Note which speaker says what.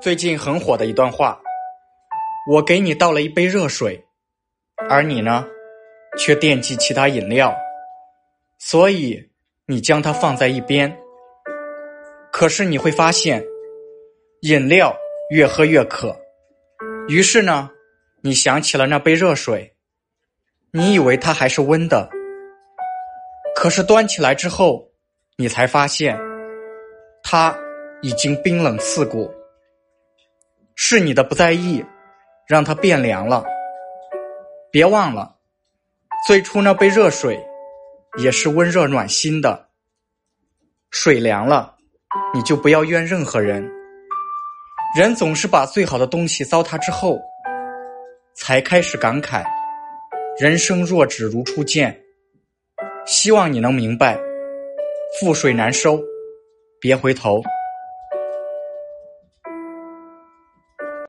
Speaker 1: 最近很火的一段话：我给你倒了一杯热水，而你呢，却惦记其他饮料，所以你将它放在一边。可是你会发现，饮料越喝越渴，于是呢，你想起了那杯热水，你以为它还是温的，可是端起来之后，你才发现，它已经冰冷刺骨。是你的不在意，让它变凉了。别忘了，最初那杯热水也是温热暖心的。水凉了，你就不要怨任何人。人总是把最好的东西糟蹋之后，才开始感慨人生若只如初见。希望你能明白，覆水难收，别回头。